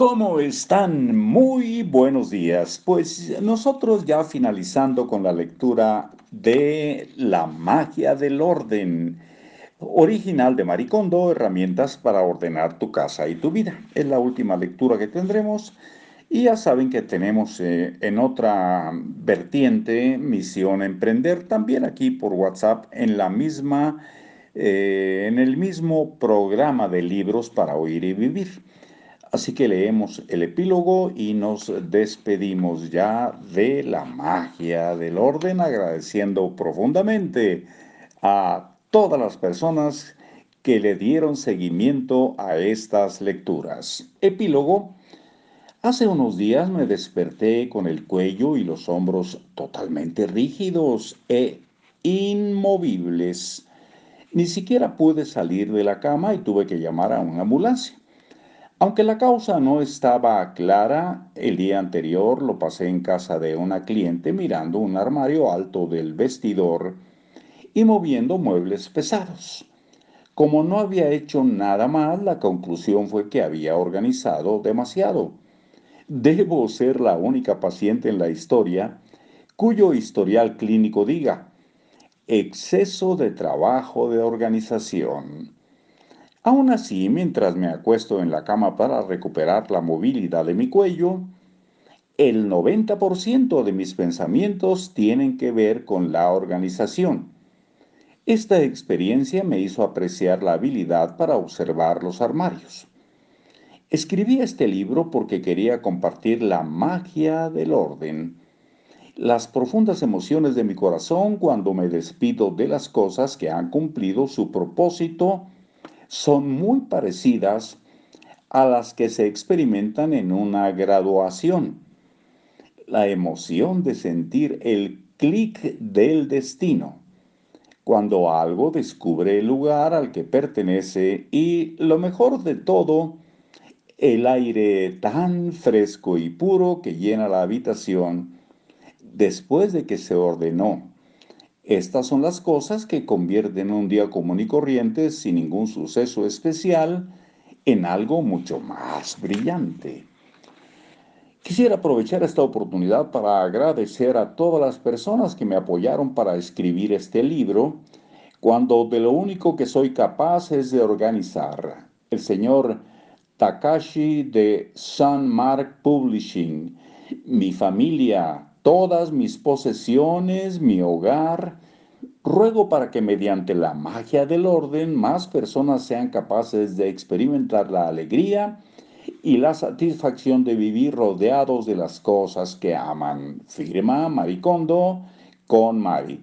¿Cómo están? Muy buenos días. Pues nosotros ya finalizando con la lectura de La magia del orden, original de Maricondo, herramientas para ordenar tu casa y tu vida. Es la última lectura que tendremos y ya saben que tenemos eh, en otra vertiente Misión Emprender, también aquí por WhatsApp, en la misma, eh, en el mismo programa de libros para oír y vivir. Así que leemos el epílogo y nos despedimos ya de la magia del orden, agradeciendo profundamente a todas las personas que le dieron seguimiento a estas lecturas. Epílogo. Hace unos días me desperté con el cuello y los hombros totalmente rígidos e inmovibles. Ni siquiera pude salir de la cama y tuve que llamar a una ambulancia. Aunque la causa no estaba clara, el día anterior lo pasé en casa de una cliente mirando un armario alto del vestidor y moviendo muebles pesados. Como no había hecho nada más, la conclusión fue que había organizado demasiado. Debo ser la única paciente en la historia cuyo historial clínico diga exceso de trabajo de organización. Aún así, mientras me acuesto en la cama para recuperar la movilidad de mi cuello, el 90% de mis pensamientos tienen que ver con la organización. Esta experiencia me hizo apreciar la habilidad para observar los armarios. Escribí este libro porque quería compartir la magia del orden, las profundas emociones de mi corazón cuando me despido de las cosas que han cumplido su propósito son muy parecidas a las que se experimentan en una graduación. La emoción de sentir el clic del destino, cuando algo descubre el lugar al que pertenece y, lo mejor de todo, el aire tan fresco y puro que llena la habitación después de que se ordenó estas son las cosas que convierten un día común y corriente, sin ningún suceso especial, en algo mucho más brillante. Quisiera aprovechar esta oportunidad para agradecer a todas las personas que me apoyaron para escribir este libro, cuando de lo único que soy capaz es de organizar. El señor Takashi de Sun Mark Publishing, mi familia, todas mis posesiones, mi hogar. Ruego para que mediante la magia del orden más personas sean capaces de experimentar la alegría y la satisfacción de vivir rodeados de las cosas que aman. Firma Maricondo con Mari.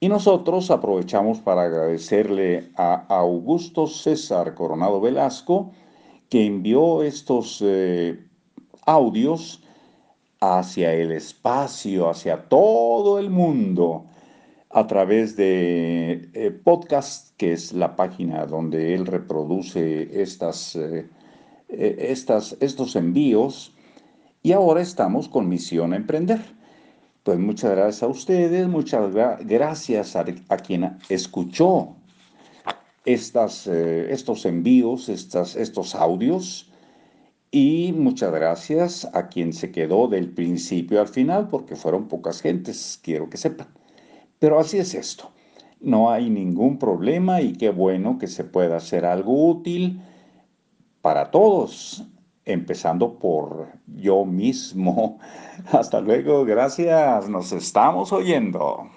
Y nosotros aprovechamos para agradecerle a Augusto César Coronado Velasco que envió estos eh, audios hacia el espacio, hacia todo el mundo, a través de eh, podcast, que es la página donde él reproduce estas, eh, eh, estos envíos. Y ahora estamos con Misión Emprender. Pues muchas gracias a ustedes, muchas gracias a, quien escuchó estas, estos envíos, estas, estos audios. Y muchas gracias a quien se quedó del principio al final, porque fueron pocas gentes, quiero que sepan. Pero así es esto. No hay ningún problema y qué bueno que se pueda hacer algo útil para todos, empezando por yo mismo. Hasta luego, gracias, nos estamos oyendo.